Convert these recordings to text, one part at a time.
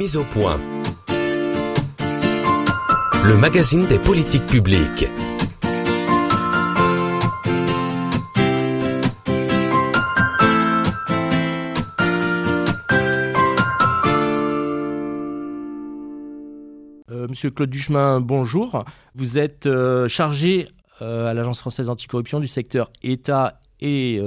Mise au point. Le magazine des politiques publiques. Euh, Monsieur Claude Duchemin, bonjour. Vous êtes euh, chargé euh, à l'Agence française anticorruption du secteur État et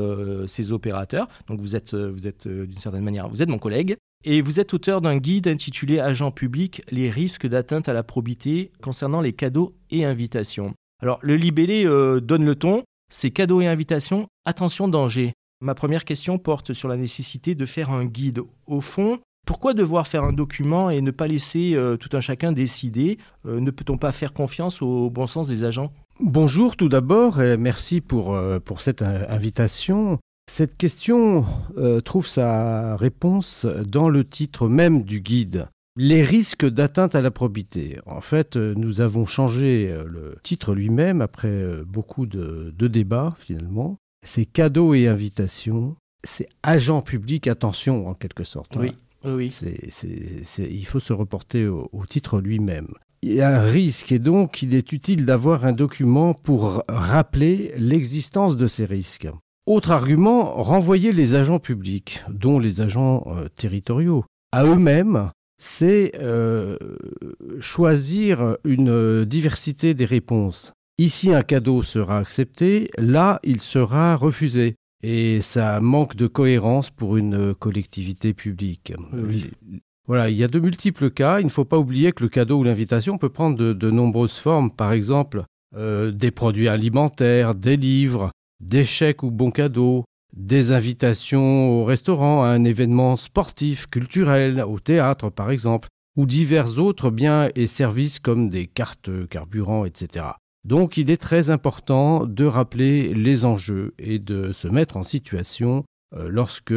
ses opérateurs. Donc vous êtes, vous êtes d'une certaine manière, vous êtes mon collègue. Et vous êtes auteur d'un guide intitulé Agents publics, les risques d'atteinte à la probité concernant les cadeaux et invitations. Alors le libellé euh, donne le ton, c'est cadeaux et invitations, attention danger. Ma première question porte sur la nécessité de faire un guide. Au fond, pourquoi devoir faire un document et ne pas laisser euh, tout un chacun décider? Euh, Ne peut-on pas faire confiance au bon sens des agents? Bonjour tout d'abord et merci pour, cette invitation. Cette question euh, trouve sa réponse dans le titre même du guide. Les risques d'atteinte à la probité. En fait, euh, nous avons changé euh, le titre lui-même après beaucoup de, de débats finalement. C'est cadeaux et invitations. C'est agent public, attention en quelque sorte. hein. oui. C'est- il faut se reporter au, au titre lui-même. Il y a un risque et donc il est utile d'avoir un document pour rappeler l'existence de ces risques. Autre argument, renvoyer les agents publics, dont les agents euh, territoriaux, à eux-mêmes, c'est euh, choisir une euh, diversité des réponses. Ici, un cadeau sera accepté, là, il sera refusé. Et ça manque de cohérence pour une collectivité publique. Oui. Voilà, il y a de multiples cas. Il ne faut pas oublier que le cadeau ou l'invitation peut prendre de, de nombreuses formes. Par exemple, euh, des produits alimentaires, des livres, des chèques ou bons cadeaux, des invitations au restaurant, à un événement sportif, culturel, au théâtre par exemple, ou divers autres biens et services comme des cartes carburant, etc. Donc il est très important de rappeler les enjeux et de se mettre en situation euh, lorsque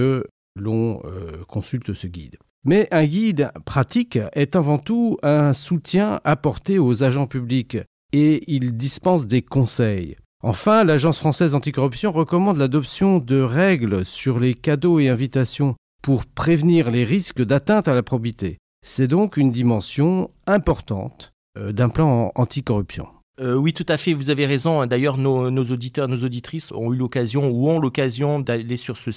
l'on euh, consulte ce guide. Mais un guide pratique est avant tout un soutien apporté aux agents publics et il dispense des conseils. Enfin, l'Agence française anticorruption recommande l'adoption de règles sur les cadeaux et invitations pour prévenir les risques d'atteinte à la probité. C'est donc une dimension importante euh, d'un plan anticorruption. Euh, oui, tout à fait, vous avez raison. D'ailleurs, nos, auditeurs, nos auditrices ont eu l'occasion ou ont l'occasion d'aller sur ce,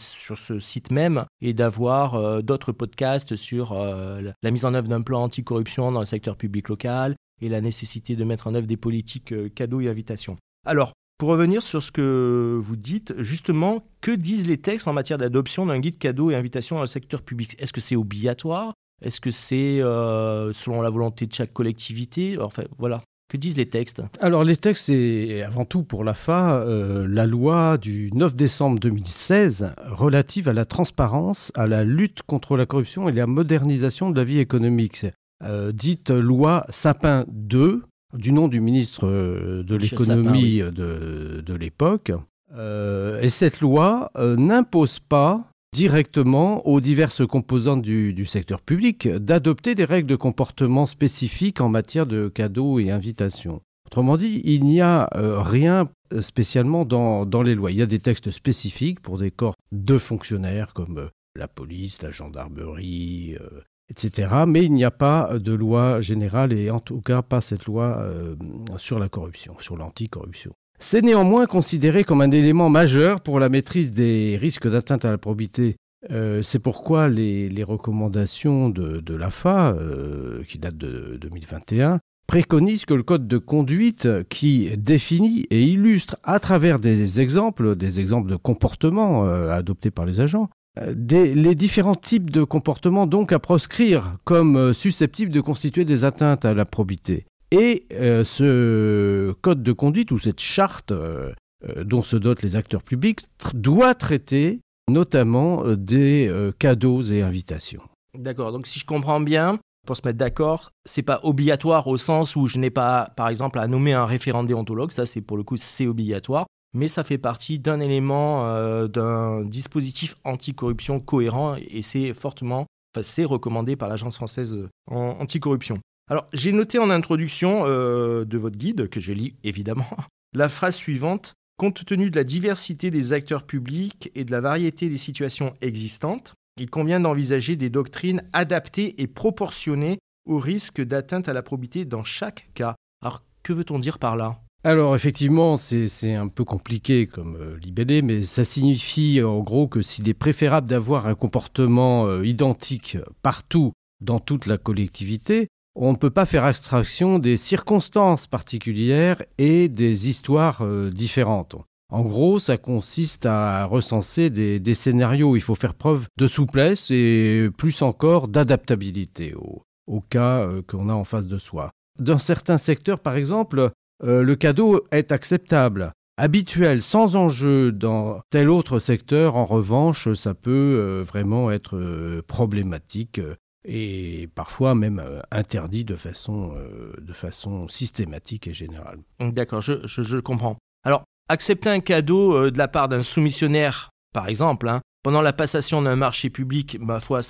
site même et d'avoir euh, d'autres podcasts sur la- mise en œuvre d'un plan anticorruption dans le secteur public local et la nécessité de mettre en œuvre des politiques cadeaux et invitations. Alors, pour revenir sur ce que vous dites, justement, que disent les textes en matière d'adoption d'un guide cadeaux et invitations dans le secteur public? Est-ce que c'est obligatoire? Est-ce que c'est euh, selon la volonté de chaque collectivité? Enfin, voilà. Que disent les textes? Alors les textes, c'est avant tout pour l'AFA euh, la loi du 9 décembre 2016 relative à la transparence, à la lutte contre la corruption et la modernisation de la vie économique. Euh, dite loi Sapin 2, du nom du ministre euh, de l'économie de, de l'époque. Euh, et cette loi euh, n'impose pas directement aux diverses composantes du, du secteur public d'adopter des règles de comportement spécifiques en matière de cadeaux et invitations. Autrement dit, il n'y a euh, rien spécialement dans, dans les lois. Il y a des textes spécifiques pour des corps de fonctionnaires comme euh, la police, la gendarmerie, euh, etc. Mais il n'y a pas de loi générale et en tout cas pas cette loi euh, sur la corruption, sur l'anticorruption. C'est néanmoins considéré comme un élément majeur pour la maîtrise des risques d'atteinte à la probité. Euh, c'est pourquoi les, recommandations de, de l'AFA, euh, qui datent de 2021, préconisent que le code de conduite qui définit et illustre à travers des exemples, des exemples de comportements adoptés par les agents, des- les différents types de comportements donc à proscrire comme euh, susceptibles de constituer des atteintes à la probité. Et euh, ce code de conduite ou cette charte euh, euh, dont se dotent les acteurs publics doit traiter notamment euh, des euh, cadeaux et invitations. D'accord, donc si je comprends bien, pour se mettre d'accord, c'est pas obligatoire au sens où je n'ai pas, par exemple, à nommer un référent déontologue, ça c'est pour le coup c'est obligatoire, mais ça fait partie d'un élément euh, d'un dispositif anticorruption cohérent et c'est fortement, c'est recommandé par l'Agence française en anticorruption. Alors j'ai noté en introduction euh, de votre guide, que je lis évidemment, la phrase suivante. Compte tenu de la diversité des acteurs publics et de la variété des situations existantes, il convient d'envisager des doctrines adaptées et proportionnées au risque d'atteinte à la probité dans chaque cas. Alors, que veut-on dire par là? Alors effectivement, c'est un peu compliqué comme euh, libellé, mais ça signifie en gros que s'il est préférable d'avoir un comportement euh, identique partout dans toute la collectivité, on ne peut pas faire abstraction des circonstances particulières et des histoires euh, différentes. En gros, ça consiste à recenser des, scénarios il faut faire preuve de souplesse et plus encore d'adaptabilité au, cas euh, qu'on a en face de soi. Dans certains secteurs, par exemple, euh, le cadeau est acceptable. Habituel, sans enjeu dans tel autre secteur, en revanche, ça peut vraiment être problématique et parfois même euh, interdit de façon, euh, de façon systématique et générale. D'accord, je, je, comprends. Alors, accepter un cadeau euh, de la part d'un soumissionnaire, par exemple, hein, pendant la passation d'un marché public, ma foi,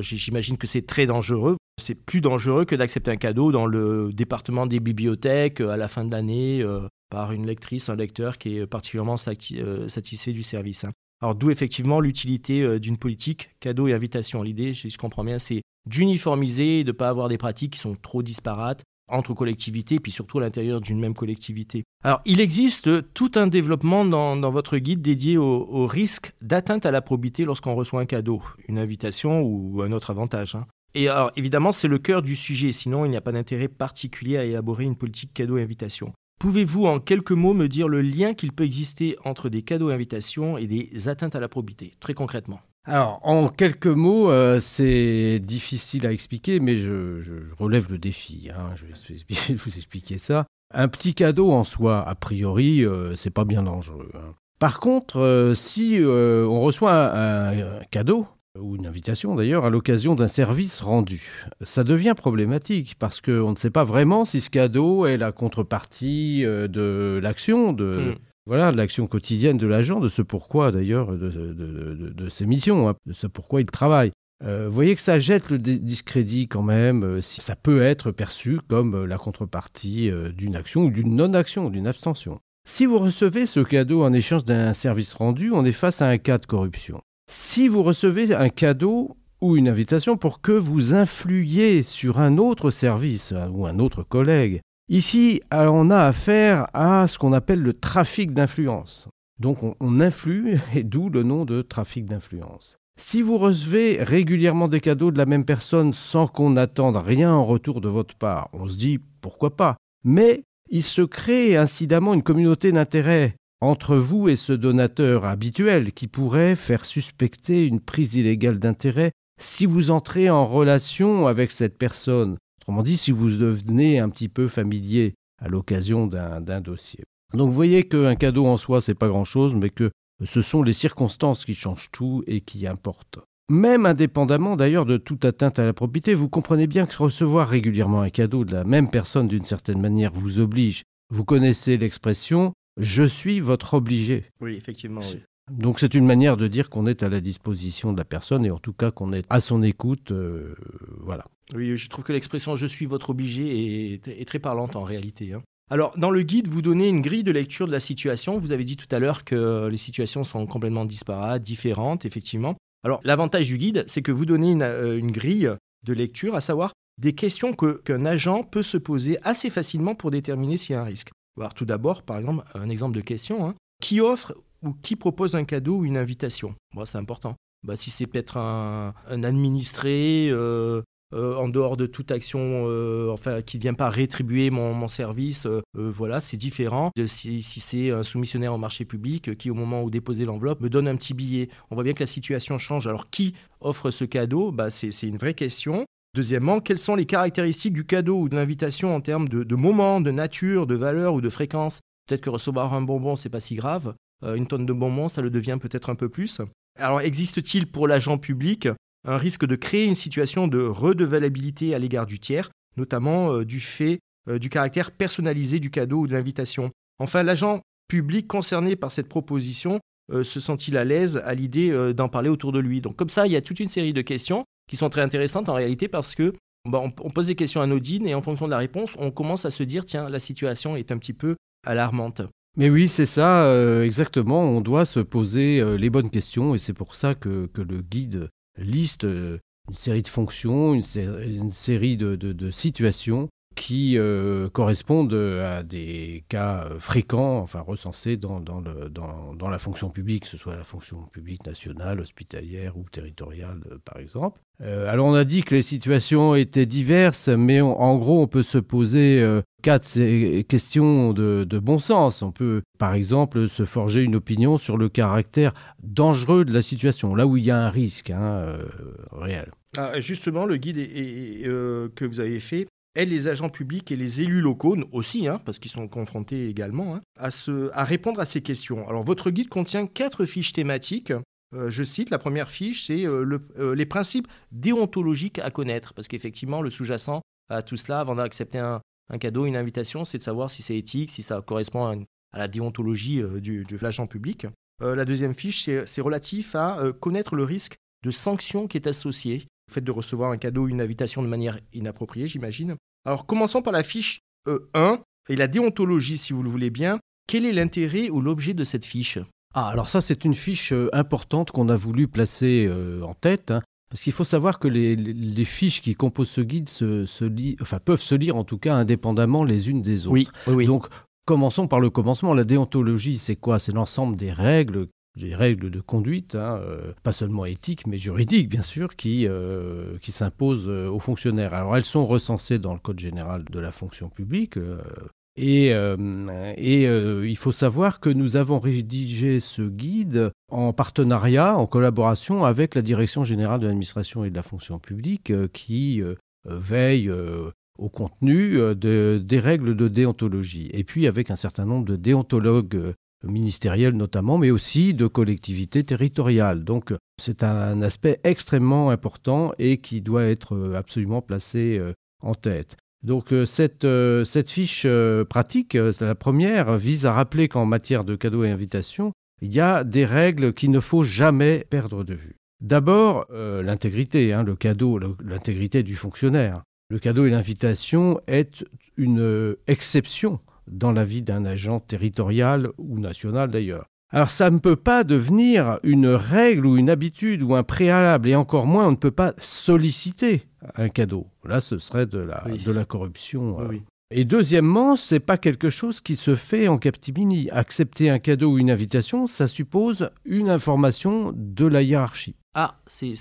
j'imagine que c'est très dangereux. C'est plus dangereux que d'accepter un cadeau dans le département des bibliothèques à la fin de l'année par une lectrice, un lecteur qui est particulièrement satisfait du service. Hein. Alors d'où effectivement l'utilité euh, d'une politique cadeau et invitation. L'idée, si je comprends bien, c'est d'uniformiser de ne pas avoir des pratiques qui sont trop disparates entre collectivités, puis surtout à l'intérieur d'une même collectivité. Alors, il existe tout un développement dans, votre guide dédié au, risque d'atteinte à la probité lorsqu'on reçoit un cadeau, une invitation ou un autre avantage. Hein. Et alors, évidemment, c'est le cœur du sujet, sinon il n'y a pas d'intérêt particulier à élaborer une politique cadeau et invitation. Pouvez-vous en quelques mots me dire le lien qu'il peut exister entre des cadeaux invitations et des atteintes à la probité, très concrètement? Alors, en quelques mots, euh, c'est difficile à expliquer, mais je, relève le défi. Hein. je vais vous expliquer ça. Un petit cadeau en soi, a priori, euh, c'est pas bien dangereux. Hein. Par contre, euh, si on reçoit un, cadeau, ou une invitation d'ailleurs, à l'occasion d'un service rendu. Ça devient problématique parce qu'on ne sait pas vraiment si ce cadeau est la contrepartie euh, de l'action, de, hmm. voilà, de l'action quotidienne de l'agent, de ce pourquoi d'ailleurs, de, ses missions, hein, de ce pourquoi il travaille. Euh, vous voyez que ça jette le discrédit quand même, euh, si ça peut être perçu comme la contrepartie d'une action ou d'une non-action, d'une abstention. Si vous recevez ce cadeau en échange d'un service rendu, on est face à un cas de corruption. Si vous recevez un cadeau ou une invitation pour que vous influiez sur un autre service euh, ou un autre collègue, ici on a affaire à ce qu'on appelle le trafic d'influence. Donc on, influe, et d'où le nom de trafic d'influence. Si vous recevez régulièrement des cadeaux de la même personne sans qu'on attende rien en retour de votre part, on se dit pourquoi pas. Mais il se crée incidemment une communauté d'intérêt entre vous et ce donateur habituel qui pourrait faire suspecter une prise illégale d'intérêt si vous entrez en relation avec cette personne. Autrement dit, si vous devenez un petit peu familier à l'occasion d'un dossier. Donc vous voyez qu'un cadeau en soi, c'est pas grand-chose, mais que ce sont les circonstances qui changent tout et qui importent. Même indépendamment d'ailleurs de toute atteinte à la propriété, vous comprenez bien que recevoir régulièrement un cadeau de la même personne d'une certaine manière vous oblige. Vous connaissez l'expression je suis votre obligé. Oui, effectivement. Donc c'est une manière de dire qu'on est à la disposition de la personne et en tout cas qu'on est à son écoute. Euh, voilà. Oui, je trouve que l'expression je suis votre obligé est, très parlante en réalité. Hein. Alors, dans le guide, vous donnez une grille de lecture de la situation. Vous avez dit tout à l'heure que les situations sont complètement disparates, différentes, effectivement. Alors, l'avantage du guide, c'est que vous donnez une, euh, une, grille de lecture, à savoir des questions qu'un agent peut se poser assez facilement pour déterminer s'il y a un risque tout d'abord, par exemple, un exemple de question. Hein. Qui offre ou qui propose un cadeau ou une invitation? C'est important. Bah, si c'est peut-être un, administré euh, euh, en dehors de toute action, euh, enfin, qui ne vient pas rétribuer mon, service, voilà, c'est différent de si, c'est un soumissionnaire au marché public qui, au moment où déposer l'enveloppe, me donne un petit billet. On voit bien que la situation change. Alors, qui offre ce cadeau? Bah, C'est une vraie question. Deuxièmement, quelles sont les caractéristiques du cadeau ou de l'invitation en termes de, moment, de nature, de valeur ou de fréquence? Peut-être que recevoir un bonbon, c'est pas si grave. Euh, une tonne de bonbons, ça le devient peut-être un peu plus. Alors, existe-t-il pour l'agent public un risque de créer une situation de redevabilité à l'égard du tiers, notamment euh, du fait euh, du caractère personnalisé du cadeau ou de l'invitation? Enfin, l'agent public concerné par cette proposition se sent-il à l'aise à l'idée d'en parler autour de lui? Donc comme ça, il y a toute une série de questions qui sont très intéressantes en réalité parce que bah, on, pose des questions anodines et en fonction de la réponse, on commence à se dire tiens, la situation est un petit peu alarmante. Mais oui, c'est ça, euh, exactement. On doit se poser euh, les bonnes questions et c'est pour ça que, le guide liste une série de fonctions, une, série de situations qui euh, correspondent à des cas euh, fréquents, enfin recensés dans, dans, le, dans, la fonction publique, que ce soit la fonction publique nationale, hospitalière ou territoriale, euh, par exemple. alors on a dit que les situations étaient diverses, mais en gros on peut se poser quatre questions de, de, bon sens. On peut par exemple se forger une opinion sur le caractère dangereux de la situation, là où il y a un risque hein, réel. Ah, justement, le guide que vous avez fait aide les agents publics et les élus locaux aussi, hein, parce qu'ils sont confrontés également, hein, à, à répondre à ces questions. Alors votre guide contient quatre fiches thématiques. Euh, je cite, la première fiche, c'est euh, euh, les principes déontologiques à connaître, parce qu'effectivement, le sous-jacent à tout cela, avant d'accepter un, cadeau, une invitation, c'est de savoir si c'est éthique, si ça correspond à, la déontologie du, de l'agent public. la deuxième fiche, c'est relatif à connaître le risque de sanction qui est associé au fait de recevoir un cadeau ou une invitation de manière inappropriée, j'imagine. Alors commençons par la fiche E1 et la déontologie, si vous le voulez bien. Quel est l'intérêt ou l'objet de cette fiche? Ah, alors ça, c'est une fiche euh, importante qu'on a voulu placer euh, en tête. Hein, parce qu'il faut savoir que les, fiches qui composent ce guide se, enfin, peuvent se lire en tout cas indépendamment les unes des autres. Oui, oui, Donc commençons par le commencement. La déontologie, c'est quoi? C'est l'ensemble des règles des règles de conduite, hein, euh, pas seulement éthiques, mais juridiques, bien sûr, qui, euh, qui s'imposent euh, aux fonctionnaires. Alors, elles sont recensées dans le Code général de la fonction publique. et, et il faut savoir que nous avons rédigé ce guide en partenariat, en collaboration avec la Direction générale de l'administration et de la fonction publique, qui veille au contenu des règles de déontologie. Et puis avec un certain nombre de déontologues ministérielles notamment, mais aussi de collectivités territoriales. Donc c'est un aspect extrêmement important et qui doit être euh, absolument placé euh, en tête. Donc euh, cette, cette fiche pratique, la première, vise à rappeler qu'en matière de cadeaux et invitations, il y a des règles qu'il ne faut jamais perdre de vue. D'abord, l'intégrité, hein, le cadeau, l'intégrité du fonctionnaire. Le cadeau et l'invitation est une exception dans la vie d'un agent territorial ou national d'ailleurs. Alors ça ne peut pas devenir une règle ou une habitude ou un préalable, et encore moins on ne peut pas solliciter un cadeau. Là, ce serait de la, de la corruption. Euh. Et deuxièmement, c'est pas quelque chose qui se fait en captimini. Accepter un cadeau ou une invitation, ça suppose une information de la hiérarchie. Ah, c'est...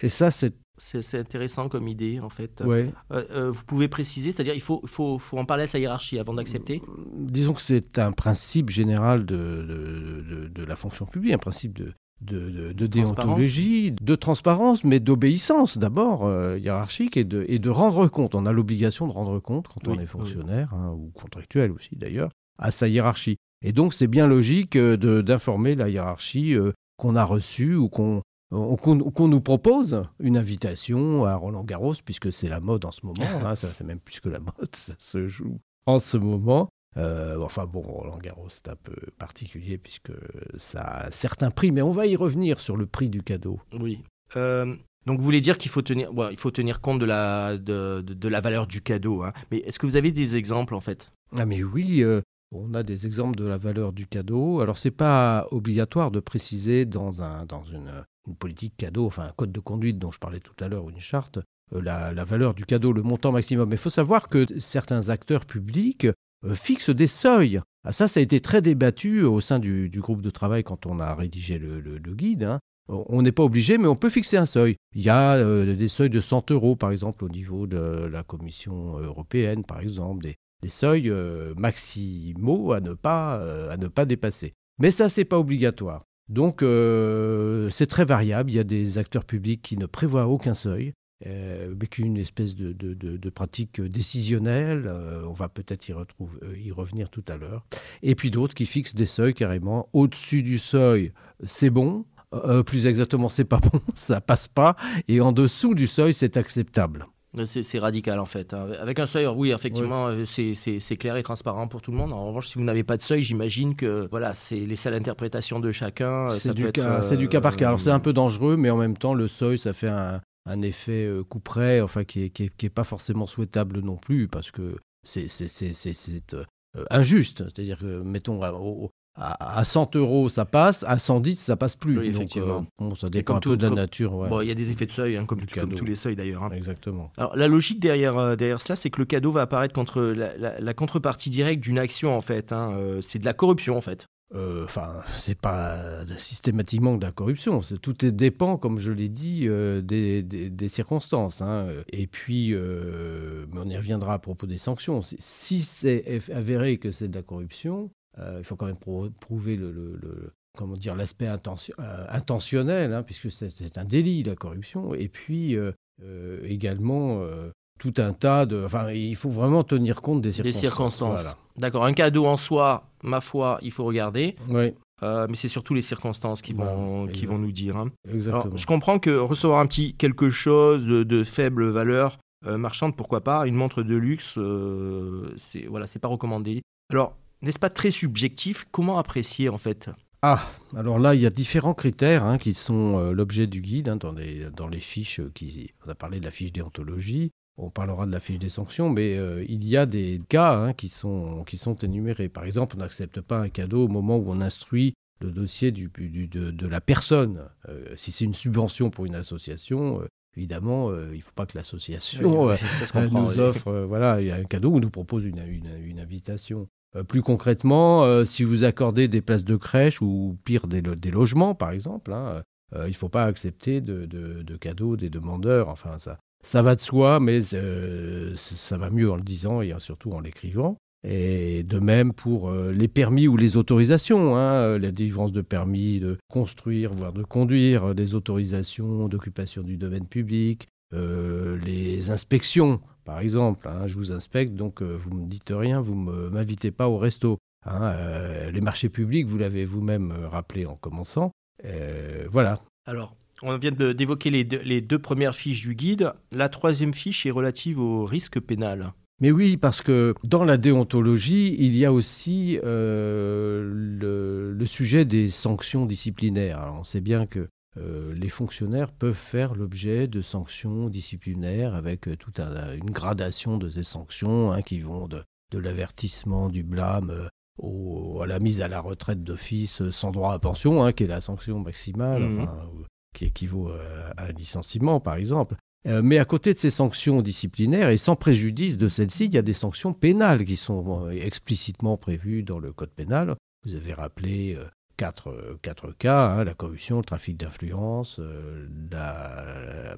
Et ça, c'est c'est intéressant comme idée, en fait. Ouais. Euh, euh, vous pouvez préciser, c'est-à-dire il faut, faut, faut, en parler à sa hiérarchie avant d'accepter Disons que c'est un principe général de, de, de, la fonction publique, un principe de, déontologie, de transparence, mais d'obéissance d'abord euh, hiérarchique et de, et de rendre compte. On a l'obligation de rendre compte quand on est fonctionnaire, hein, ou contractuel aussi d'ailleurs, à sa hiérarchie. Et donc c'est bien logique d'informer la hiérarchie qu'on a reçue ou qu'on qu'on nous propose une invitation à Roland Garros, puisque c'est la mode en ce moment, hein, c'est même plus que la mode, ça se joue en ce moment. Euh, enfin bon, Roland Garros, c'est un peu particulier puisque ça a un certain prix, mais on va y revenir sur le prix du cadeau. Oui. Euh, donc vous voulez dire qu'il faut tenir, il faut tenir compte de la, de, de, la valeur du cadeau. Hein. Mais est-ce que vous avez des exemples en fait? Ah mais oui, euh, on a des exemples de la valeur du cadeau. Alors c'est pas obligatoire de préciser dans, un, dans une, une politique cadeau, enfin un code de conduite dont je parlais tout à l'heure, ou une charte, euh, la, valeur du cadeau, le montant maximum. Mais il faut savoir que certains acteurs publics euh, fixent des seuils. Ah, ça, ça a été très débattu au sein du, groupe de travail quand on a rédigé le, guide. Hein. On n'est pas obligé, mais on peut fixer un seuil. Il y a euh, des seuils de 100 euros, par exemple, au niveau de la Commission européenne, par exemple, des, seuils maximaux à ne, pas, à ne pas dépasser. Mais ça, c'est pas obligatoire. Donc euh, c'est très variable. Il y a des acteurs publics qui ne prévoient aucun seuil, euh, mais une espèce de, pratique décisionnelle. Euh, on va peut-être y, y, revenir tout à l'heure. Et puis d'autres qui fixent des seuils carrément. Au-dessus du seuil, c'est bon. plus exactement, c'est pas bon, ça passe pas. Et en dessous du seuil, c'est acceptable. C'est radical en fait. Hein. Avec un seuil, oui, effectivement, euh, c'est clair et transparent pour tout le monde. En revanche, si vous n'avez pas de seuil, j'imagine que voilà, c'est laissé à l'interprétation de chacun. C'est du, cas, du cas par cas. Alors c'est un peu dangereux, mais en même temps, le seuil, ça fait un, effet euh, coup près, enfin, qui n'est qui est, pas forcément souhaitable non plus, parce que c'est euh, injuste. C'est-à-dire que, mettons, à, 100 euros, ça passe, à 110, ça passe plus. Oui, effectivement. bon, ça dépend un peu de la nature. Bon, il y a des effets de seuil, hein, comme, comme, tous les seuils d'ailleurs. Hein. Exactement. Alors, la logique derrière, derrière cela, c'est que le cadeau va apparaître contre la, la, contrepartie directe d'une action, en fait. Hein. c'est de la corruption, en fait. Euh, enfin, c'est pas systématiquement de la corruption. Tout dépend, comme je l'ai dit, euh, des, circonstances. Et puis, euh, on y reviendra à propos des sanctions. Si c'est avéré que c'est de la corruption, il faut quand même prouver le, comment dire l'aspect intentionnel, hein, puisque c'est un délit la corruption. Et puis également tout un tas de. Enfin, il faut vraiment tenir compte des circonstances. Des circonstances. D'accord. Un cadeau en soi, ma foi, il faut regarder. Oui. Euh, mais c'est surtout les circonstances qui vont, qui vont nous dire. Hein. Exactement. je comprends que recevoir un petit quelque chose de, faible valeur euh, marchande, pourquoi pas, une montre de luxe, euh, c'est voilà, c'est pas recommandé. Alors, n'est-ce pas très subjectif Comment apprécier en fait? Ah, alors là, il y a différents critères hein, qui sont l'objet du guide hein, dans, les, dans les fiches. Qui, on a parlé de la fiche déontologie. On parlera de la fiche des sanctions, mais euh, il y a des cas hein, qui, sont, qui sont énumérés. Par exemple, on n'accepte pas un cadeau au moment où on instruit le dossier du, de, la personne. Euh, si c'est une subvention pour une association, euh, évidemment, il ne faut pas que l'association nous offre voilà, un cadeau ou nous propose une, une, invitation. Plus concrètement, si vous accordez des places de crèche ou pire des, logements, par exemple, hein, il ne faut pas accepter de, de, cadeaux des demandeurs. Enfin, ça, ça va de soi, mais euh, ça va mieux en le disant et surtout en l'écrivant. Et de même pour euh, les permis ou les autorisations, hein, euh, la délivrance de permis de construire, voire de conduire, des autorisations d'occupation du domaine public, les inspections, par exemple. Hein, je vous inspecte, donc vous ne me dites rien, vous ne m'invitez pas au resto. Hein, les marchés publics, vous l'avez vous-même rappelé en commençant. voilà. Alors, on vient d'évoquer les, les, deux premières fiches du guide. La troisième fiche est relative au risque pénal. Mais oui, parce que dans la déontologie, il y a aussi euh, le, sujet des sanctions disciplinaires. Alors on sait bien que euh, les fonctionnaires peuvent faire l'objet de sanctions disciplinaires avec euh, toute une gradation de ces sanctions hein, qui vont de, l'avertissement, du blâme, à la mise à la retraite d'office sans droit à pension, hein, qui est la sanction maximale. Mmh qui équivaut euh, à un licenciement, par exemple. Euh, mais à côté de ces sanctions disciplinaires, et sans préjudice de celles-ci, il y a des sanctions pénales qui sont euh, explicitement prévues dans le Code pénal. Vous avez rappelé quatre, quatre, cas, hein, la corruption, le trafic d'influence, la,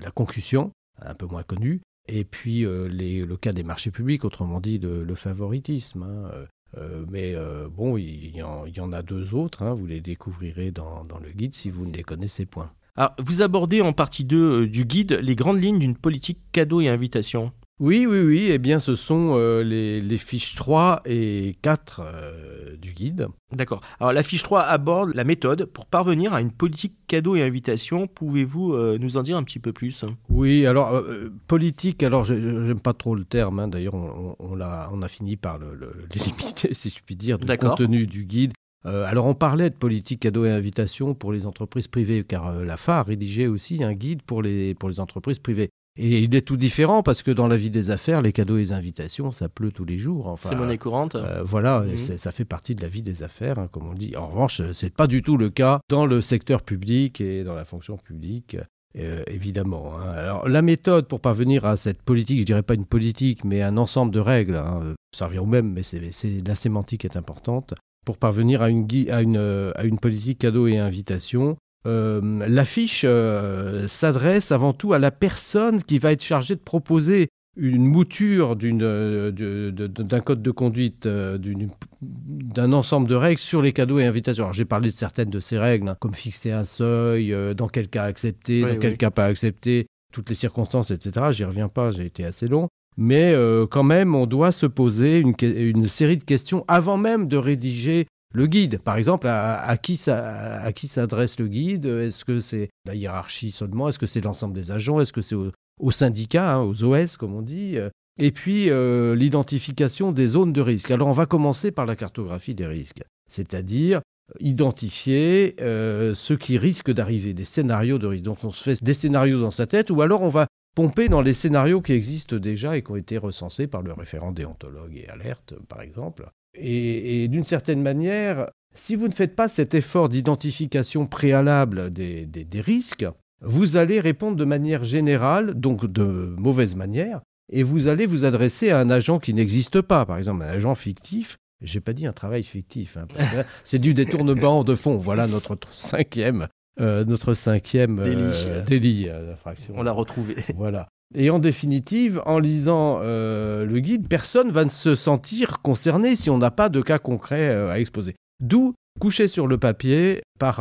la, concussion, un peu moins connue, et puis les, le cas des marchés publics, autrement dit le, favoritisme. Hein, euh, mais euh, bon, il y, en, a deux autres, hein. vous les découvrirez dans, le guide si vous ne les connaissez point. Alors, vous abordez en partie 2 euh, du guide les grandes lignes d'une politique cadeau et invitation. Oui, oui, oui. Eh bien, ce sont euh, les, fiches 3 et 4 euh, du guide. D'accord. Alors, la fiche 3 aborde la méthode pour parvenir à une politique cadeau et invitation. Pouvez-vous euh, nous en dire un petit peu plus? Oui, alors, politique, alors, j'aime pas trop le terme. Hein. D'ailleurs, on, on, a, on a fini par l'éliminer, si je puis dire, du contenu du guide. alors on parlait de politique cadeau et invitation pour les entreprises privées, car la FA a rédigé aussi un guide pour les, pour les entreprises privées. Et il est tout différent parce que dans la vie des affaires, les cadeaux et les invitations, ça pleut tous les jours. Enfin, c'est monnaie courante. Euh, voilà, mhm. ça fait partie de la vie des affaires, hein, comme on dit. En revanche, c'est pas du tout le cas dans le secteur public et dans la fonction publique. Euh, évidemment. Hein. Alors la méthode pour parvenir à cette politique, je dirais pas une politique, mais un ensemble de règles, hein, ça revient au même, mais c'est la sémantique est importante. Pour parvenir à une, à une, à une politique cadeau et invitation, euh, l'affiche euh, s'adresse avant tout à la personne qui va être chargée de proposer une mouture euh, d'un code de conduite, d'un ensemble de règles sur les cadeaux et invitations. Alors j'ai parlé de certaines de ces règles, hein, comme fixer un seuil, dans quel cas accepter, dans quel cas pas accepter, toutes les circonstances, etc. J'y reviens pas, j'ai été assez long. Mais quand même, on doit se poser une, une série de questions avant même de rédiger le guide, par exemple, à, qui s'adresse le guide? Est-ce que c'est la hiérarchie seulement? Est-ce que c'est l'ensemble des agents? Est-ce que c'est aux au syndicats, hein, aux OS, comme on dit? Et puis, euh, l'identification des zones de risque. Alors, on va commencer par la cartographie des risques, c'est-à-dire identifier euh, ce qui risque d'arriver, des scénarios de risque. Donc, on se fait des scénarios dans sa tête, ou alors on va pomper dans les scénarios qui existent déjà et qui ont été recensés par le référent déontologue et alerte, par exemple. Et, d'une certaine manière, si vous ne faites pas cet effort d'identification préalable des, des, risques, vous allez répondre de manière générale, donc de mauvaise manière, et vous allez vous adresser à un agent qui n'existe pas, par exemple un agent fictif. J'ai pas dit un travail fictif, hein, c'est du détournement de fonds. Voilà notre cinquième, euh, notre cinquième euh, délit, euh, On l'a retrouvé. Voilà. Et en définitive, en lisant le guide, personne va se sentir concerné si on n'a pas de cas concret à exposer. D'où coucher sur le papier par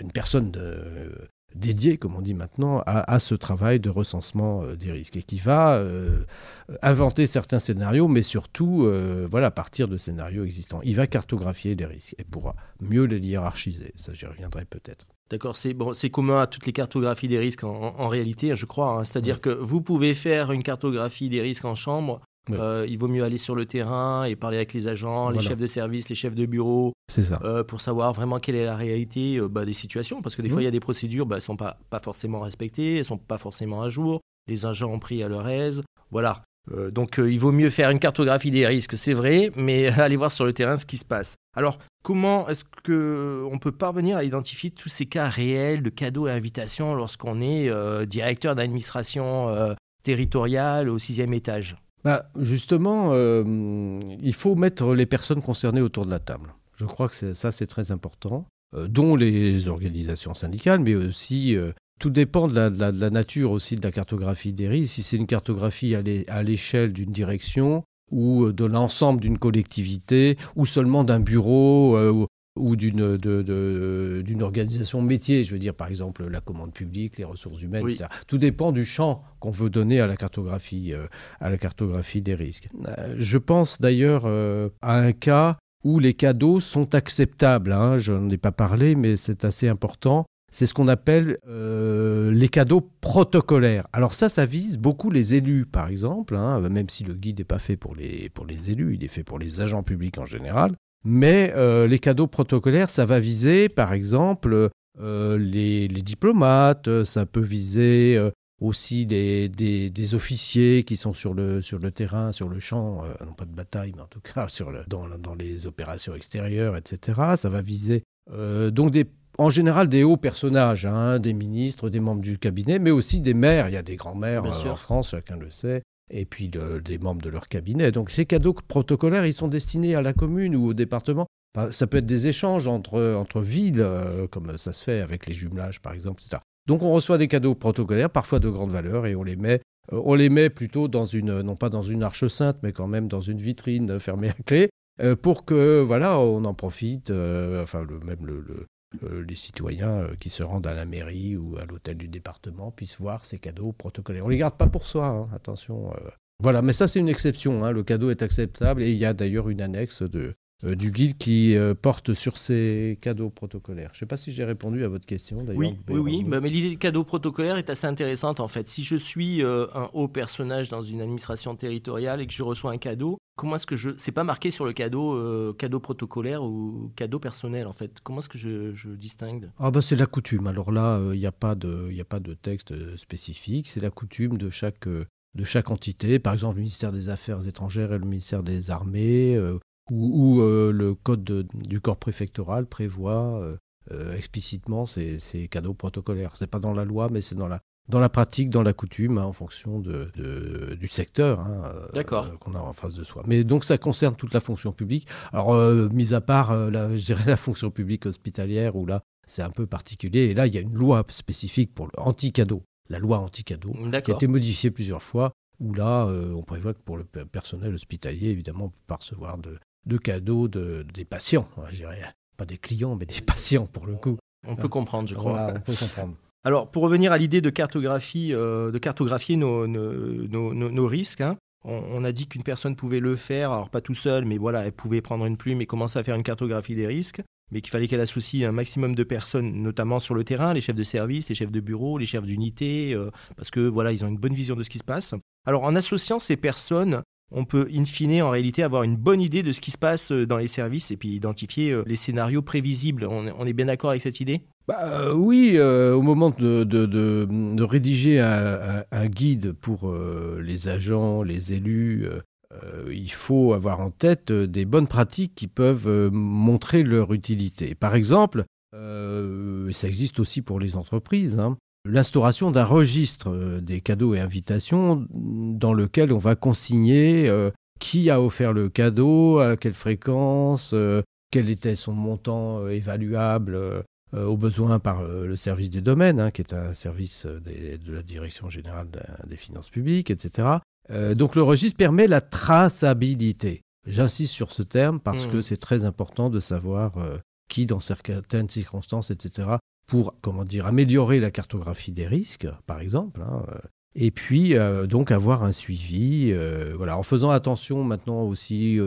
une personne de, dédié, comme on dit maintenant, à, ce travail de recensement euh, des risques et qui va euh, inventer certains scénarios, mais surtout, euh, voilà, partir de scénarios existants. Il va cartographier les risques et pourra mieux les hiérarchiser. Ça, j'y reviendrai peut-être. D'accord, c'est bon, c'est commun à toutes les cartographies des risques en, réalité, je crois. Hein. C'est-à-dire que vous pouvez faire une cartographie des risques en chambre euh, il vaut mieux aller sur le terrain et parler avec les agents, les chefs de service, les chefs de bureau. Euh, pour savoir vraiment quelle est la réalité euh, bah, des situations. Parce que des fois, il y a des procédures, bah, elles ne sont pas, pas forcément respectées, elles ne sont pas forcément à jour. Les agents ont pris à leur aise. Voilà. Donc, il vaut mieux faire une cartographie des risques, c'est vrai, mais aller voir sur le terrain ce qui se passe. Alors, comment est-ce qu'on peut parvenir à identifier tous ces cas réels de cadeaux et invitations lorsqu'on est directeur d'administration territoriale au sixième étage? Bah, Justement, euh, il faut mettre les personnes concernées autour de la table. Je crois que ça, c'est très important, euh, dont les organisations syndicales, mais aussi euh, tout dépend de la, nature aussi de la cartographie des risques. Si c'est une cartographie à l'échelle d'une direction ou de l'ensemble d'une collectivité ou seulement d'un bureau ou d'une d'une organisation métier, je veux dire par exemple la commande publique, les ressources humaines, etc. Tout dépend du champ qu'on veut donner à la cartographie, euh, à la cartographie des risques. Euh, je pense d'ailleurs euh, à un cas où les cadeaux sont acceptables. Hein. je n'en ai pas parlé, mais c'est assez important. C'est ce qu'on appelle les cadeaux protocolaires. Alors ça, ça vise beaucoup les élus, par exemple, hein, même si le guide n'est pas fait pour les, pour les élus, il est fait pour les agents publics en général. Mais euh, les cadeaux protocolaires, ça va viser, par exemple, euh, les, diplomates, ça peut viser euh, aussi des, officiers qui sont sur le, sur le terrain, sur le champ, non pas de bataille, mais en tout cas sur le, dans, dans, les opérations extérieures, etc. Ça va viser donc des, en général des hauts personnages, hein, des ministres, des membres du cabinet, mais aussi des maires. Il y a des grands-mères en France, chacun le sait et puis des membres de leur cabinet. Donc ces cadeaux protocolaires, ils sont destinés à la commune ou au département. Ça peut être des échanges entre, entre villes, euh, comme ça se fait avec les jumelages par exemple, etc. Donc on reçoit des cadeaux protocolaires, parfois de grande valeur, et on les met, euh, on les met plutôt dans une, non pas dans une arche sainte, mais quand même dans une vitrine fermée à clé, euh, pour que voilà, on en profite. enfin, le, même le, euh, les citoyens euh, qui se rendent à la mairie ou à l'hôtel du département puissent voir ces cadeaux protocolaires. On ne les garde pas pour soi, hein, attention. Euh. Voilà, mais ça c'est une exception. Hein. Le cadeau est acceptable et il y a d'ailleurs une annexe de, du guide qui porte sur ces cadeaux protocolaires. Je ne sais pas si j'ai répondu à votre question d'ailleurs. Oui, oui, oui, mais l'idée du cadeau protocolaire est assez intéressante en fait. Si je suis un haut personnage dans une administration territoriale et que je reçois un cadeau, comment est-ce que je. C'est pas marqué sur le cadeau, euh, cadeau protocolaire ou cadeau personnel en fait? Comment est-ce que je, distingue? Ah bah c'est la coutume. Alors là, il euh, n'y a pas de, a pas de texte euh, spécifique. C'est la coutume de chaque de chaque entité. Par exemple, le ministère des Affaires étrangères et le ministère des Armées, ou, le code du corps préfectoral prévoit explicitement ces, ces cadeaux protocolaires. C'est pas dans la loi, mais c'est dans la dans la pratique, dans la coutume, hein, en fonction de, du secteur hein, euh, qu'on a en face de soi. Mais donc ça concerne toute la fonction publique. Alors, euh, mis à part, euh, la, je dirais, la fonction publique hospitalière, où là, c'est un peu particulier. Et là, il y a une loi spécifique pour le anti-cadeau, la loi anti-cadeau, qui a été modifiée plusieurs fois, où là, on prévoit que pour le personnel hospitalier, évidemment, on peut pas recevoir de, de cadeaux de, des patients, hein, je dirais. Pas des clients, mais des patients, pour le coup. On peut comprendre, je crois. on peut comprendre. Alors, pour revenir à l'idée de cartographie, euh, de cartographier nos, risques, hein, on, a dit qu'une personne pouvait le faire, alors pas tout seul, mais voilà, elle pouvait prendre une plume et commencer à faire une cartographie des risques, mais qu'il fallait qu'elle associe un maximum de personnes, notamment sur le terrain, les chefs de service, les chefs de bureau, les chefs d'unité, euh, parce que voilà, ils ont une bonne vision de ce qui se passe. Alors, en associant ces personnes, on peut in fine en réalité avoir une bonne idée de ce qui se passe euh, dans les services et puis identifier les scénarios prévisibles. on est bien d'accord avec cette idée? Bah, euh, oui, euh, au moment de, de, rédiger un, guide pour euh, les agents, les élus, il faut avoir en tête des bonnes pratiques qui peuvent montrer leur utilité. Par exemple, ça existe aussi pour les entreprises, hein, l'instauration d'un registre des cadeaux et invitations dans lequel on va consigner qui a offert le cadeau, à quelle fréquence, quel était son montant évaluable euh, au besoin par euh, le service des domaines, hein, qui est un service euh, de la Direction générale des finances publiques, etc. donc le registre permet la traçabilité. J'insiste sur ce terme parce que mmh. c'est très important de savoir qui, dans certaines circonstances, etc., pour comment dire améliorer la cartographie des risques, par exemple. Hein, et puis donc avoir un suivi, voilà, en faisant attention maintenant aussi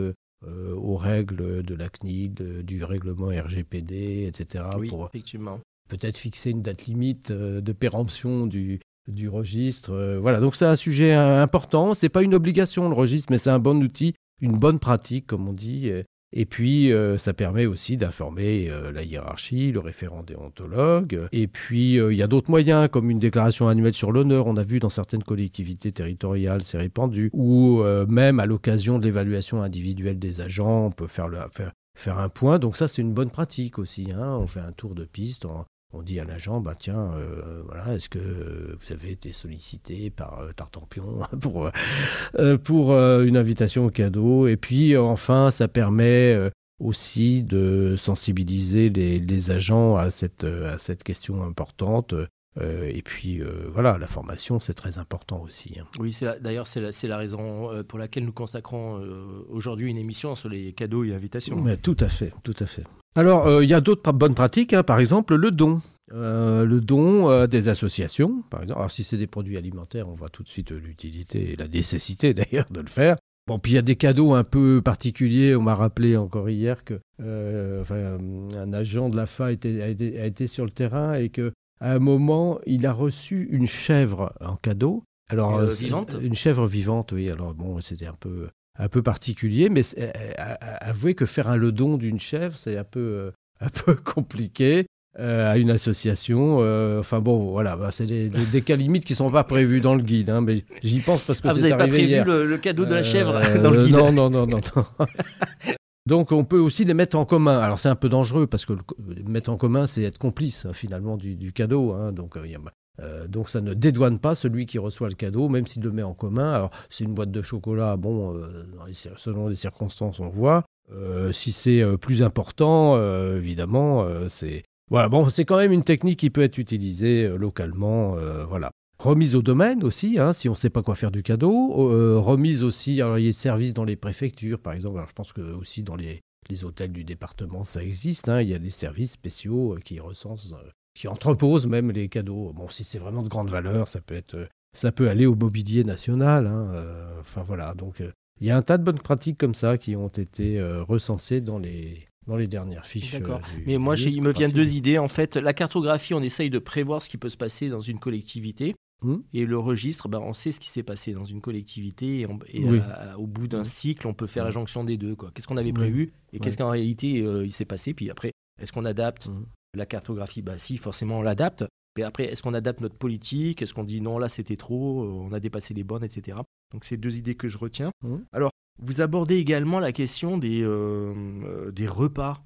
euh, aux règles de la CNIL, du règlement RGPD, etc. Oui, pour effectivement. Peut-être fixer une date limite euh, de péremption du, du registre. Euh, voilà, donc c'est un sujet important. C'est pas une obligation le registre, mais c'est un bon outil, une bonne pratique, comme on dit. Et puis, euh, ça permet aussi d'informer euh, la hiérarchie, le référent déontologue. Et puis, euh, il y a d'autres moyens, comme une déclaration annuelle sur l'honneur. On a vu dans certaines collectivités territoriales, c'est répandu. Ou même à l'occasion de l'évaluation individuelle des agents, on peut faire, un point. Donc ça, c'est une bonne pratique aussi. Hein. On fait un tour de piste on dit à l'agent, bah tiens, euh, voilà, est-ce que vous avez été sollicité par euh, Tartampion pour, euh, pour une invitation au cadeau? Et puis enfin, ça permet aussi de sensibiliser les, agents à cette, à cette question importante. et puis voilà, la formation, c'est très important aussi. Hein. Oui, d'ailleurs, c'est la, la, raison pour laquelle nous consacrons aujourd'hui une émission sur les cadeaux et invitations. Mais tout à fait, tout à fait. Alors, euh, il y a d'autres bonnes pratiques, hein. par exemple le don. Euh, le don euh, des associations, par exemple. Alors, si c'est des produits alimentaires, on voit tout de suite l'utilité et la nécessité d'ailleurs de le faire. Bon, puis il y a des cadeaux un peu particuliers. On m'a rappelé encore hier que un agent de la FA a été, sur le terrain et que à un moment, il a reçu une chèvre en cadeau. Alors, vivante? Une chèvre vivante, oui. Alors, bon, c'était un peu un peu particulier, mais euh, euh, avouez que faire un le don d'une chèvre, c'est un peu, euh, un peu compliqué. à une association. enfin bon, voilà, bah, c'est des, cas limites qui ne sont pas prévus dans le guide, hein, mais j'y pense parce que ah, c'est arrivé Vous n'avez pas prévu le, cadeau de la chèvre dans le guide Non, non, non, non. Donc on peut aussi les mettre en commun. Alors c'est un peu dangereux parce que mettre en commun, c'est être complice hein, finalement du, cadeau. Hein. Donc il y a euh, donc ça ne dédouane pas celui qui reçoit le cadeau, même s'il le met en commun. Alors c'est une boîte de chocolat, bon, euh, selon les circonstances, on voit. Euh, si c'est plus important, évidemment, c'est voilà. Bon, c'est quand même une technique qui peut être utilisée localement, voilà. Remise au domaine aussi, hein, si on ne sait pas quoi faire du cadeau. remise aussi, alors il y a des services dans les préfectures, par exemple. Alors je pense que aussi dans les, hôtels du département, ça existe. Hein. il y a des services spéciaux qui recensent qui entreposent même les cadeaux. Bon, si c'est vraiment de grande valeur, ça peut être, ça peut aller au mobilier national. Hein, euh, enfin voilà, donc euh, il y a un tas de bonnes pratiques comme ça qui ont été euh, recensées dans les dans les dernières fiches. D'accord. Mais moi, il me vient deux idées. En fait, la cartographie, on essaye de prévoir ce qui peut se passer dans une collectivité. Hum. Et le registre, ben, on sait ce qui s'est passé dans une collectivité et, au bout d'un cycle, on peut faire la jonction des deux. Qu'est-ce qu'on avait prévu et qu'est-ce qu'en réalité il s'est passé. Puis après, est-ce qu'on adapte. La cartographie, bah si, forcément, on l'adapte. Mais après, est-ce qu'on adapte notre politique? Est-ce qu'on dit non, là c'était trop, on a dépassé les bornes, etc. Donc c'est deux idées que je retiens. Mmh. Alors, vous abordez également la question des, euh, euh, des repas.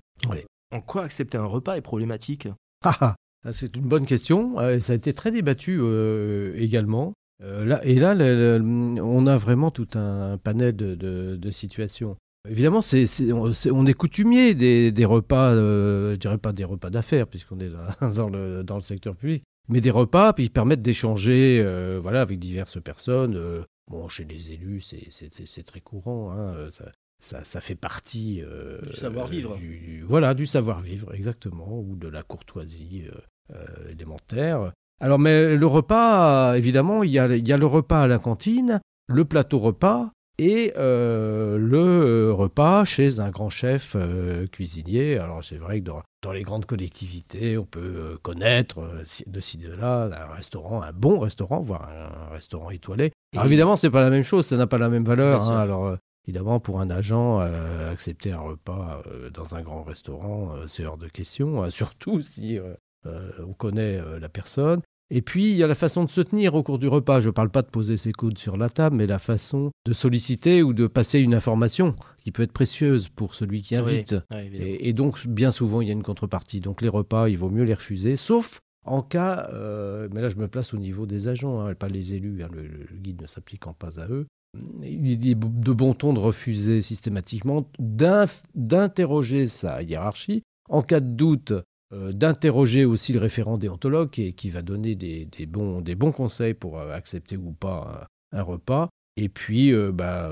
En quoi accepter un repas est problématique? Ah, ah, C'est une bonne question. ça a été très débattu euh, également. là, et là, on a vraiment tout un panel de situations. Évidemment, c'est, on, est coutumier des, repas, euh, je dirais pas des repas d'affaires, puisqu'on est dans, le, dans, le, secteur public, mais des repas qui permettent d'échanger euh, voilà, avec diverses personnes. Euh, bon, chez les élus, c'est, très courant, hein, ça, ça, fait partie du savoir-vivre. voilà, du savoir-vivre, exactement, ou de la courtoisie élémentaire. Alors, mais le repas, évidemment, il y a, il y a le repas à la cantine, le plateau repas, et euh, le euh, repas chez un grand chef euh, cuisinier. Alors c'est vrai que dans, les grandes collectivités, on peut connaître de ci de là un restaurant, un bon restaurant, voire un, restaurant étoilé. Alors évidemment, c'est pas la même chose, ça n'a pas la même valeur. Hein. alors évidemment, pour un agent, accepter un repas dans un grand restaurant, c'est hors de question, hein, surtout si on connaît la personne. Et puis, il y a la façon de se tenir au cours du repas. Je ne parle pas de poser ses coudes sur la table, mais la façon de solliciter ou de passer une information qui peut être précieuse pour celui qui invite. et, donc, bien souvent, il y a une contrepartie. Donc, les repas, il vaut mieux les refuser, sauf en cas, euh, mais là je me place au niveau des agents, hein, pas les élus, hein, le, guide ne s'appliquant pas à eux. Il est de bon ton de refuser systématiquement, d'interroger sa hiérarchie. En cas de doute, d'interroger aussi le référent déontologue qui, qui va donner des, bons, des bons conseils pour euh, accepter ou pas un, repas. Et puis, euh, bah,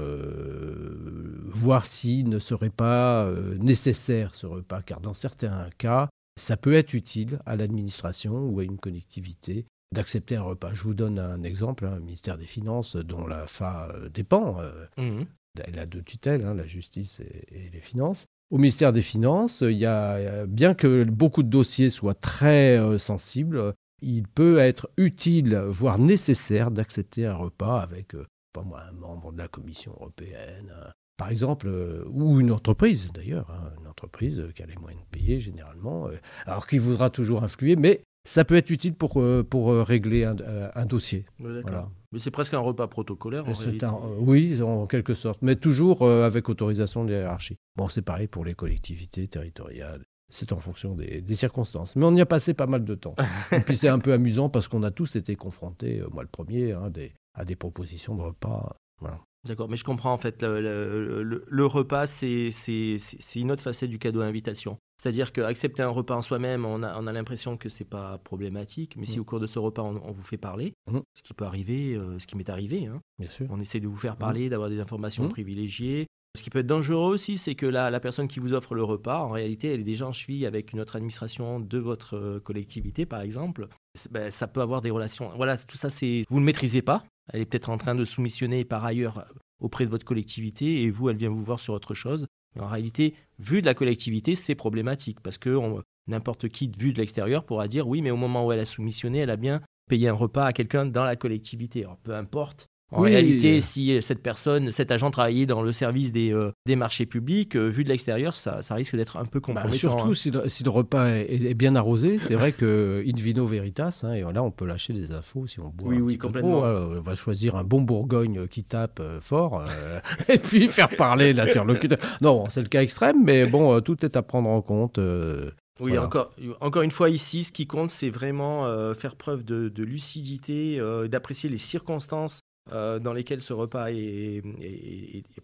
voir s'il ne serait pas nécessaire ce repas, car dans certains cas, ça peut être utile à l'administration ou à une collectivité d'accepter un repas. Je vous donne un exemple, hein, le ministère des Finances, dont la FA dépend. Mmh. Elle a deux tutelles, hein, la justice et les finances. Au ministère des Finances, il y a, bien que beaucoup de dossiers soient très euh, sensibles, il peut être utile, voire nécessaire, d'accepter un repas avec euh, pas moi, un membre de la Commission européenne, euh, par exemple, ou une entreprise d'ailleurs, hein, une entreprise qui a les moyens de payer généralement, alors qui voudra toujours influer, mais ça peut être utile pour, pour régler un, dossier. D'accord. Mais c'est presque un repas protocolaire en réalité. oui, en quelque sorte, mais toujours avec autorisation de hiérarchie. Bon, c'est pareil pour les collectivités territoriales. C'est en fonction des, circonstances. Mais on y a passé pas mal de temps. Et puis c'est un peu amusant parce qu'on a tous été confrontés, euh, moi le premier, hein, à des propositions de repas. D'accord, mais je comprends en fait. Le, repas, c'est une autre facette du cadeau à invitation. C'est-à-dire qu'accepter un repas en soi-même, on a, on a l'impression que c'est pas problématique, mais si mm. au cours de ce repas, on, vous fait parler, mm. ce qui peut arriver, euh, ce qui m'est arrivé, hein, Bien sûr. on essaie de vous faire mm. parler, d'avoir des informations privilégiées, ce qui peut être dangereux aussi, c'est que la, la personne qui vous offre le repas, en réalité, elle est déjà en cheville avec une autre administration de votre euh, collectivité, par exemple. Ben, ça peut avoir des relations. Voilà, tout ça, c'est vous ne maîtrisez pas. Elle est peut-être en train de soumissionner par ailleurs auprès de votre collectivité et vous, elle vient vous voir sur autre chose. En réalité, vu de la collectivité, c'est problématique parce que n'importe qui, vu de l'extérieur, pourra dire oui, mais au moment où elle a soumissionné, elle a bien payé un repas à quelqu'un dans la collectivité. Alors, peu importe en réalité, si cette personne, cet agent travaillait dans le service des, euh, des marchés publics, euh, vu de l'extérieur, ça, ça, risque d'être un peu bah, compromettant. surtout hein. si, le, repas est, bien arrosé, c'est vrai que in vino veritas, hein, et là on peut lâcher des infos si on boit oui, un oui, complètement. Hein. on va choisir un bon Bourgogne qui tape euh, fort, et puis faire parler l'interlocuteur. Non, c'est le cas extrême, mais bon, tout est à prendre en compte. Oui, encore, encore une fois, ici, ce qui compte, c'est vraiment faire preuve de, de lucidité, d'apprécier les circonstances euh, dans lesquels ce repas est,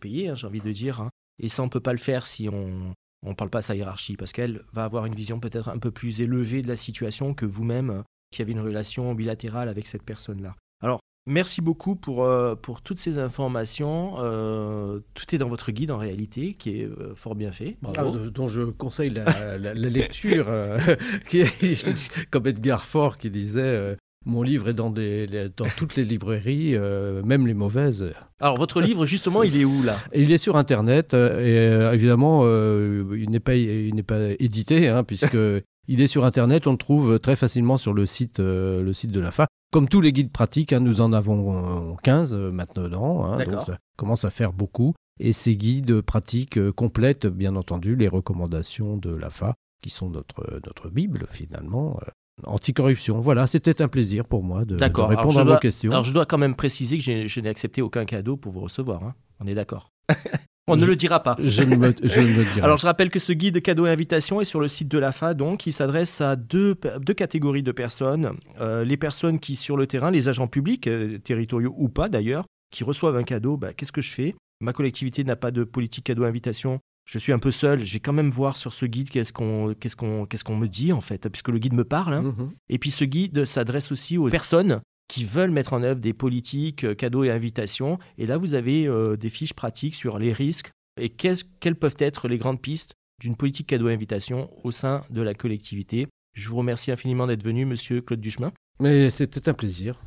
payé, hein, j'ai envie de dire. Hein. Et ça, on ne peut pas le faire si on ne parle pas à sa hiérarchie, parce qu'elle va avoir une vision peut-être un peu plus élevée de la situation que vous-même, euh, qui avez une relation bilatérale avec cette personne-là. Alors, merci beaucoup pour, euh, pour toutes ces informations. tout est dans votre guide en réalité, qui est fort bien fait. Ah, dont je conseille la, lecture, comme Edgar Faure qui disait mon livre est dans, des, dans toutes les librairies, euh, même les mauvaises. Alors, votre livre, justement, il est où là? Il est sur Internet. Euh, et euh, évidemment, il n'est pas, pas édité, hein, puisque il est sur Internet. On le trouve très facilement sur le site, le site de la FA. Comme tous les guides pratiques, hein, nous en avons 15 maintenant. Hein, donc, ça commence à faire beaucoup. Et ces guides pratiques complètent, bien entendu, les recommandations de la FA, qui sont notre, notre Bible, finalement anticorruption. Voilà, c'était un plaisir pour moi de, répondre à vos questions. Alors je dois quand même préciser que je n'ai accepté aucun cadeau pour vous recevoir. Hein. On est d'accord On ne le dira pas. Je ne, me, le dirai Alors je rappelle que ce guide cadeau et invitation est sur le site de l'AFA, donc il s'adresse à deux, deux, catégories de personnes. Euh, les personnes qui sur le terrain, les agents publics, euh, territoriaux ou pas d'ailleurs, qui reçoivent un cadeau, bah, qu'est-ce que je fais? Ma collectivité n'a pas de politique cadeau invitation je suis un peu seul, je vais quand même voir sur ce guide qu'est-ce qu'on qu'est-ce qu'on qu'est-ce qu'on me dit en fait, puisque le guide me parle. Hein. Mhm. Et puis ce guide s'adresse aussi aux personnes qui veulent mettre en œuvre des politiques, euh, cadeaux et invitations. Et là, vous avez euh, des fiches pratiques sur les risques et quelles peuvent être les grandes pistes d'une politique cadeau et invitation au sein de la collectivité. Je vous remercie infiniment d'être venu, monsieur Claude Duchemin. Mais c'était un plaisir.